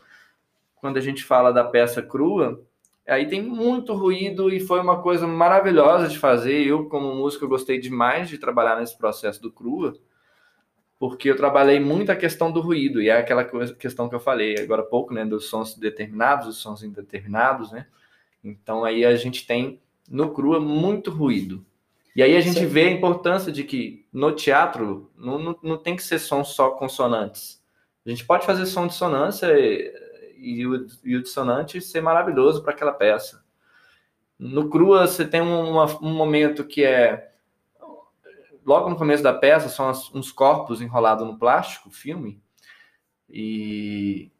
quando a gente fala da peça crua, Aí tem muito ruído e foi uma coisa maravilhosa de fazer. Eu, como músico, gostei demais de trabalhar nesse processo do Crua, porque eu trabalhei muito a questão do ruído, e é aquela coisa, questão que eu falei agora há pouco, né, dos sons determinados, os sons indeterminados, né? Então aí a gente tem no Crua muito ruído. E aí a gente Sim. vê a importância de que no teatro não, não, não tem que ser som só consonantes. A gente pode fazer som de dissonância e o, e o dissonante ser maravilhoso para aquela peça. No Crua, você tem um, um momento que é. Logo no começo da peça, são as, uns corpos enrolados no plástico, filme. E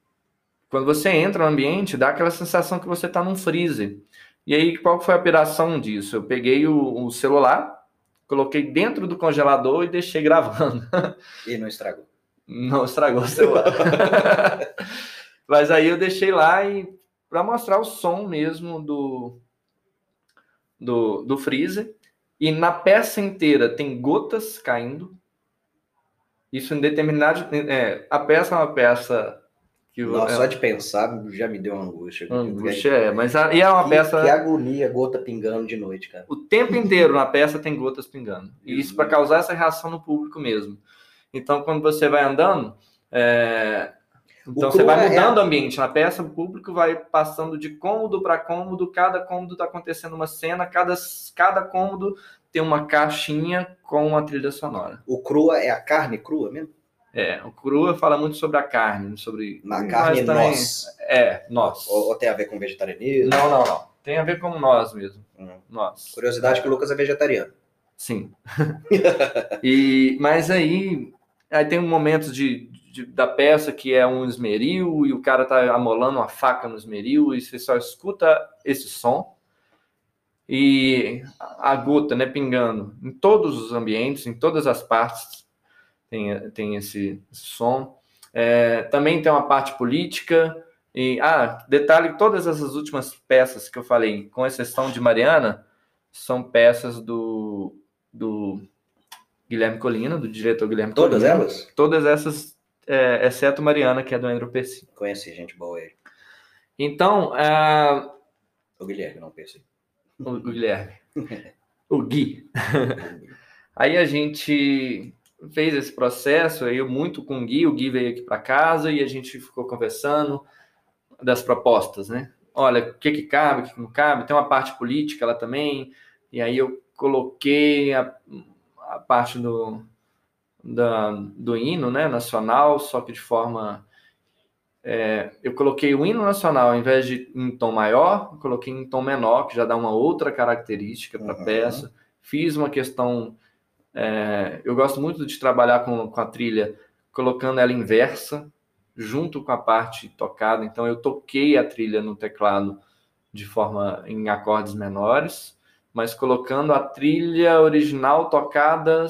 quando você entra no ambiente, dá aquela sensação que você está num freezer. E aí, qual foi a operação disso? Eu peguei o, o celular, coloquei dentro do congelador e deixei gravando. E não estragou? Não estragou o celular. Mas aí eu deixei lá e para mostrar o som mesmo do, do, do freezer. E na peça inteira tem gotas caindo. Isso em determinado. É, a peça é uma peça que Nossa, é, só de pensar já me deu uma angústia. Angústia é, mas a, e é uma que, peça. Que agonia, gota pingando de noite, cara. O tempo inteiro na peça tem gotas pingando. E isso para causar essa reação no público mesmo. Então, quando você vai andando, é, então você vai é mudando o ambiente na peça, o público vai passando de cômodo para cômodo, cada cômodo está acontecendo uma cena, cada, cada cômodo tem uma caixinha com uma trilha sonora. O crua é a carne crua mesmo? É, o crua fala muito sobre a carne, sobre. Na carne também, nós. É, nós. Ou, ou, tem a ver com vegetarianismo? Não, não, não. Tem a ver com nós mesmo. Hum. Nós. Curiosidade é. que o Lucas é vegetariano. Sim. e, mas aí, aí tem um momento de, de, da peça que é um esmeril e o cara tá amolando uma faca no esmeril e você só escuta esse som e a gota, né, pingando em todos os ambientes, em todas as partes tem, tem esse, esse som. É, também tem uma parte política e ah, detalhe, todas essas últimas peças que eu falei, com exceção de Mariana, são peças do, do Guilherme Colina, do diretor Guilherme Todas Colina. elas? Todas essas é, exceto Mariana, que é do Andrew Pesci. Conheci gente boa aí. Então, uh... o Guilherme, não Pesci. O, o Guilherme. o Gui. aí a gente fez esse processo, eu muito com o Gui, o Gui veio aqui para casa e a gente ficou conversando das propostas, né? Olha, o que que cabe, o que, que não cabe, tem uma parte política lá também, e aí eu coloquei a, a parte do, da, do hino né, nacional, só que de forma. É, eu coloquei o hino nacional, ao invés de em tom maior, coloquei em tom menor, que já dá uma outra característica para a uhum. peça. Fiz uma questão. É, eu gosto muito de trabalhar com, com a trilha, colocando ela inversa, junto com a parte tocada. Então, eu toquei a trilha no teclado de forma em acordes menores mas colocando a trilha original tocada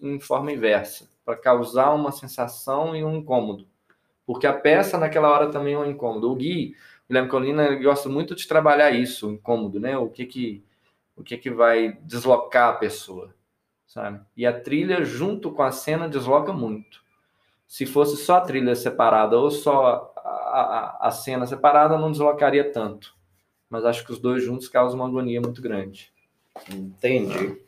em forma inversa, para causar uma sensação e um incômodo. Porque a peça naquela hora também é um incômodo. O Gui, Guilherme Colina, gosta muito de trabalhar isso, o incômodo, né? O que que, o que que vai deslocar a pessoa, sabe? E a trilha junto com a cena desloca muito. Se fosse só a trilha separada ou só a, a, a cena separada, não deslocaria tanto. Mas acho que os dois juntos causam uma agonia muito grande. Entendi.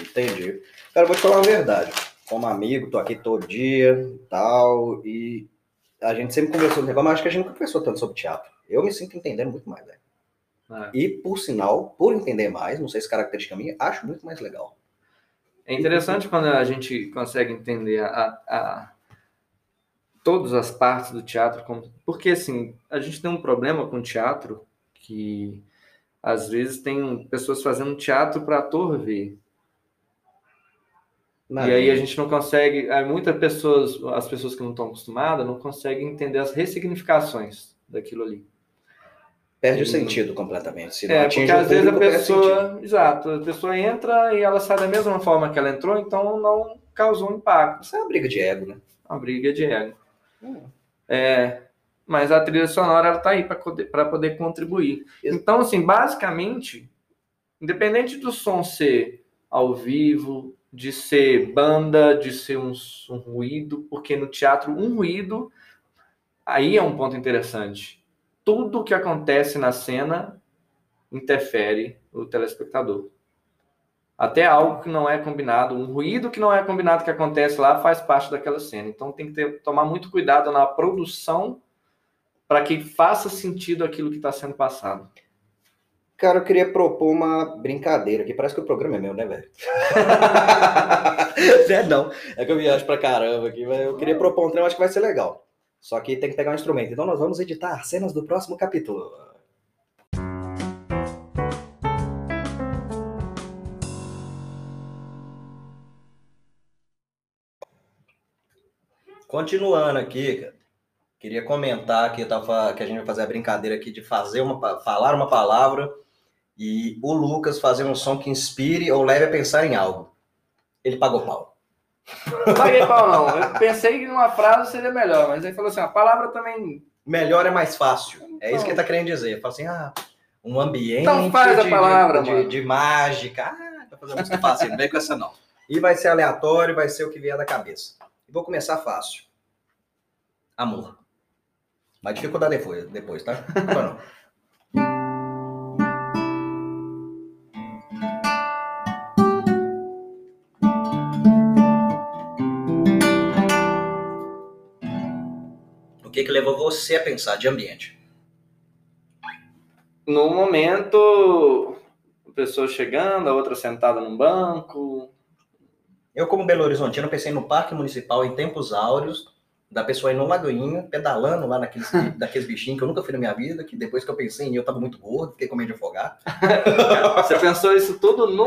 Entendi. Cara, vou te falar a verdade. Como amigo, tô aqui todo dia e tal, e a gente sempre conversou no negócio, mas acho que a gente nunca conversou tanto sobre teatro. Eu me sinto entendendo muito mais, velho. É. E, por sinal, por entender mais, não sei se característica minha, acho muito mais legal. É interessante quando a gente consegue entender a, a- todas as partes do teatro, como- porque assim, a gente tem um problema com o teatro que às vezes tem pessoas fazendo teatro para ator ver. E aí a gente não consegue, aí muitas pessoas, as pessoas que não estão acostumadas, não conseguem entender as ressignificações daquilo ali. Perde o Hum. sentido completamente. Se É, porque o às vezes a pessoa, exato, a pessoa entra e ela sai da mesma forma que ela entrou, então não causou um impacto. Isso é uma briga de ego, né? Uma briga de ego. Hum. É, mas a trilha sonora ela tá aí para poder, pra poder contribuir. Então, assim, basicamente, independente do som ser ao vivo, de ser banda, de ser um, um ruído, porque no teatro um ruído aí é um ponto interessante. Tudo que acontece na cena interfere o telespectador. Até algo que não é combinado, um ruído que não é combinado que acontece lá faz parte daquela cena. Então tem que ter- tomar muito cuidado na produção para que faça sentido aquilo que está sendo passado. Cara, eu queria propor uma brincadeira aqui. Parece que o programa é meu, né, velho? é não. É que eu viajo pra caramba aqui, mas eu queria propor um trem, eu acho que vai ser legal. Só que tem que pegar um instrumento. Então nós vamos editar cenas do próximo capítulo. Continuando aqui, cara, queria comentar que, eu tava, que a gente vai fazer a brincadeira aqui de fazer uma, falar uma palavra e o Lucas fazer um som que inspire ou leve a pensar em algo. Ele pagou pau. Não paguei pau, não. Eu pensei que numa frase seria melhor, mas aí falou assim: a palavra também. Melhor é mais fácil. É isso que ele tá querendo dizer. Fala assim, ah, um ambiente Então faz a de, palavra, de, mano. de não Ah, vai fazer música fácil, não vem com essa não. E vai ser aleatório, vai ser o que vier da cabeça. E vou começar fácil. Amor. Mas dificuldade depois, depois tá? Agora não. O que que levou você a pensar de ambiente? No momento, a pessoa chegando, a outra sentada num banco. Eu, como Belo Horizontino, pensei no Parque Municipal em tempos áureos, da pessoa indo no Lagoinha, pedalando lá naqueles, daqueles bichinhos que eu nunca fui na minha vida, que depois que eu pensei em mim, eu tava muito gordo, fiquei com medo de afogar. Você pensou isso tudo no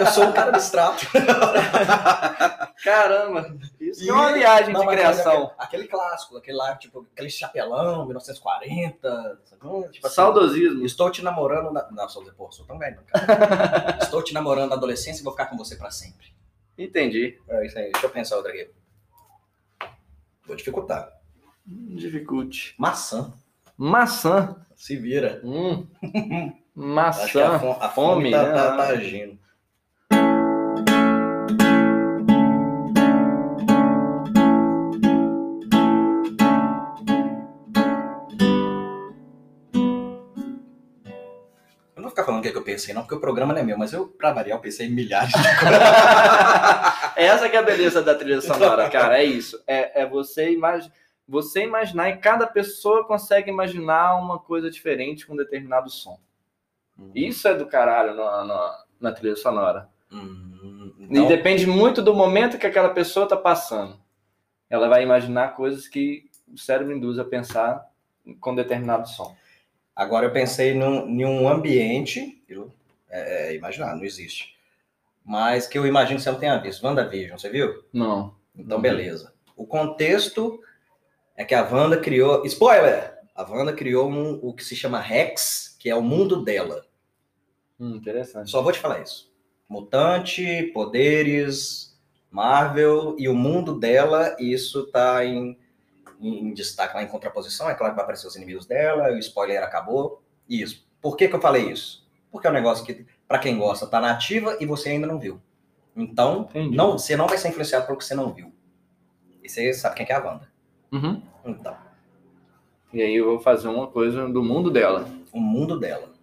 Eu sou um cara abstrato. Caramba! Isso é uma viagem Não, de criação. Aquele, aquele clássico, aquele lá, tipo, aquele chapelão, 1940, sabe? Tipo assim, Saudosismo. Estou te namorando na... Não, sou, pô, sou tão velho, cara. Estou te namorando na adolescência e vou ficar com você pra sempre. Entendi. É isso aí, deixa eu pensar outra aqui. Vou dificultar. Dificulte. Maçã. Maçã. Se vira. Hum. Acho que a, Maçã. fome, a fome, fome tá, né? tá- tá agindo. Eu não vou ficar falando o que, é que eu pensei, não, porque o programa não é meu, mas eu, pra variar, eu pensei em milhares de Essa que é a beleza da trilha sonora, cara. É isso. É, é você, imag... você imaginar e cada pessoa consegue imaginar uma coisa diferente com um determinado som. Isso é do caralho na, na, na trilha sonora. Hum, E então, depende muito do momento que aquela pessoa tá passando. Ela vai imaginar coisas que o cérebro induz a pensar com determinado som. agora eu pensei num, em um ambiente, eu, é, é, imaginar, não existe, mas que eu imagino que você não tenha visto. WandaVision, você viu? Não. Então, beleza. O contexto é que a Wanda criou. Spoiler! A Wanda criou um, o que se chama Rex, que é o mundo dela. Hum, interessante. Só vou te falar isso. Mutante, poderes, Marvel e o mundo dela, isso tá em, em, em destaque lá em contraposição. É claro que vai aparecer os inimigos dela, o spoiler acabou. Isso. Por que, que eu falei isso? Porque é um negócio que, pra quem gosta, tá na ativa e você ainda não viu. Então, Entendi. não, você não vai ser influenciado pelo que você não viu. E você sabe quem que é a Wanda. Uhum. Então, E aí eu vou fazer uma coisa do mundo dela. o mundo dela.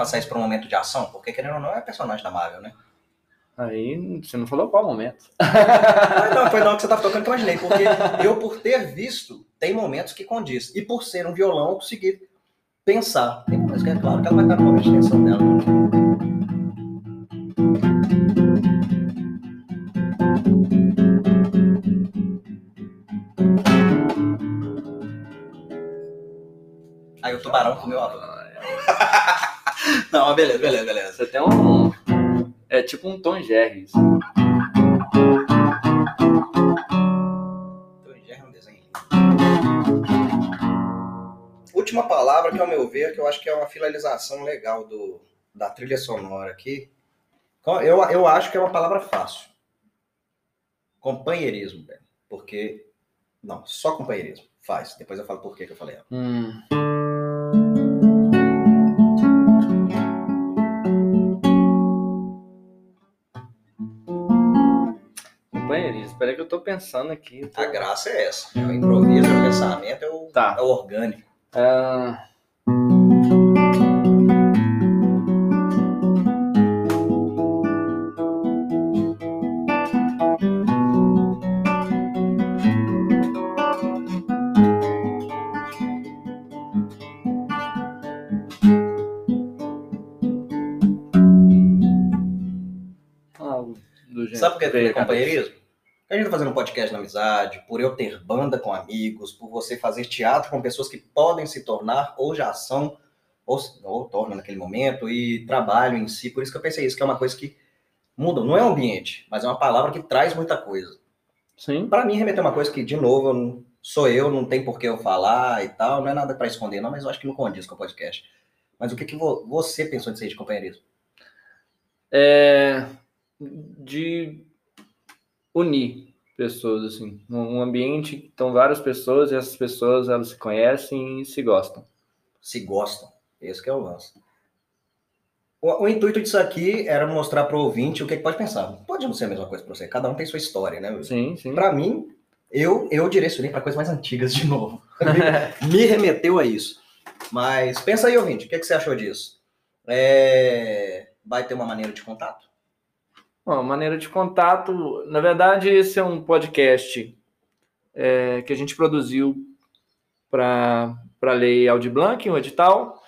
Passar isso para um momento de ação? Porque, querendo ou não, é personagem da Marvel, né? Aí, você não falou qual momento. Não, foi não que você estava tocando que eu imaginei. Porque eu, por ter visto, tem momentos que condiz. E por ser um violão, eu consegui pensar. Tem coisa que é claro que ela vai estar no momento de tensão dela. Aí o tubarão comeu a mas beleza, beleza, beleza. Você tem um. É tipo um Tom Jerry. isso. Então, já é um desenho. Última palavra que, ao meu ver, que eu acho que é uma finalização legal do, da trilha sonora aqui. Eu, eu acho que é uma palavra fácil. Companheirismo, velho. Porque. Não, só companheirismo. Faz. Depois eu falo por que que eu falei. ela. Hum. Espera que eu tô pensando aqui. tô- A graça é essa. É o improviso, é o pensamento, é o, Tá. é o orgânico. Ah, do gênero. Sabe por que cabeça. companheirismo? A gente tá fazendo um podcast na amizade, por eu ter banda com amigos, por você fazer teatro com pessoas que podem se tornar ou já são, ou, ou tornam naquele momento, e trabalho em si. Por isso que eu pensei isso, que é uma coisa que muda. Não é um ambiente, mas é uma palavra que traz muita coisa. Sim. Para mim, remeter uma coisa que, de novo, eu não- sou eu, não tem por que eu falar e tal, não é nada para esconder, não, mas eu acho que não condiz com o podcast. Mas o que, que vo- você pensou disso aí de companheirismo? é, de unir pessoas assim, um ambiente que estão várias pessoas e essas pessoas elas se conhecem e se gostam. se gostam. Esse que é o lance. O, o intuito disso aqui era mostrar para o ouvinte o que, que pode pensar. Pode não ser a mesma coisa para você, cada um tem sua história, né? Sim, sim. Para mim, eu, eu direcionei para coisas mais antigas de novo. Me remeteu a isso. Mas pensa aí, ouvinte, o que, que você achou disso? É, Vai ter uma maneira de contato? Bom, maneira de contato, na verdade, esse é um podcast é, que a gente produziu para a lei Audi Blanc, um edital,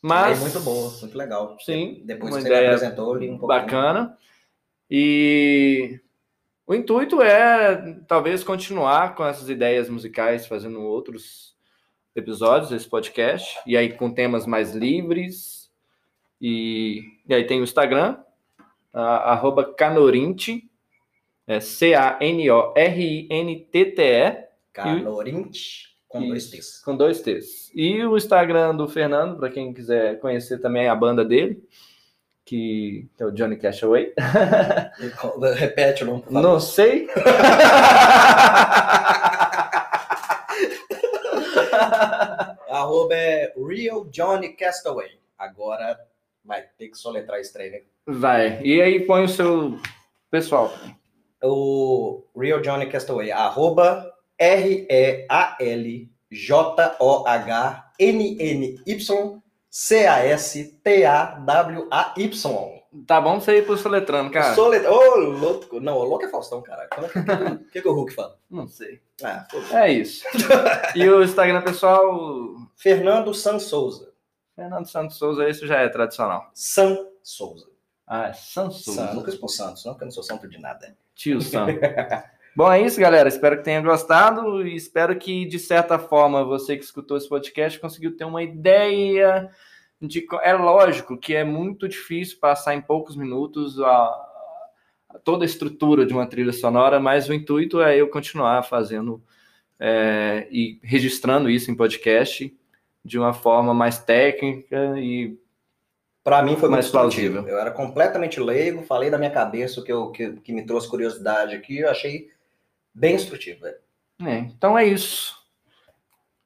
mas É muito boa, muito legal. Sim, Depois que você me apresentou, eu li um pouquinho. bacana. E o intuito é talvez continuar com essas ideias musicais, fazendo outros episódios desse podcast, e aí com temas mais livres. E, e aí tem o Instagram, arroba Canorinte, é C-A-N-O-R-I-N-T-T-E, Canorinte, com dois Isso, T's. com dois T's. E o Instagram do Fernando, para quem quiser conhecer também a banda dele, que é o Johnny Cashaway. Repete o nome, por favor. Não sei. Arroba é Real Johnny Castaway. Agora vai ter que soletrar esse trem, né? Vai. E aí põe o seu pessoal. O Real Johnny Castaway. Arroba R-E-A-L-J-O-H-N-N-Y C-A-S-T-A-W-A-Y. Tá bom você ir pro soletrando, cara? Soletra... Ô, louco. Não, o louco é Faustão, caralho. O que, que, que, que o Hulk fala? Não sei. Ah. É isso. e o Instagram pessoal, Fernando San Souza. Fernando Santos Souza, esse já é tradicional. San Souza. Ah, Santos San, nunca expor Santos, não, porque eu não sou santo de nada. Tio Sam. Bom, é isso, galera. Espero que tenha gostado e espero que, de certa forma, você que escutou esse podcast conseguiu ter uma ideia de. É lógico que é muito difícil passar em poucos minutos a toda a estrutura de uma trilha sonora, mas o intuito é eu continuar fazendo é, e registrando isso em podcast de uma forma mais técnica e Pra mim foi Mais plausível. plausível. Eu era completamente leigo, falei da minha cabeça o que, eu, que, que me trouxe curiosidade aqui, eu achei bem instrutivo. velho. é, então é isso.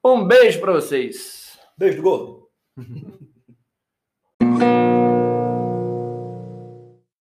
Um beijo para vocês. Beijo do gordo.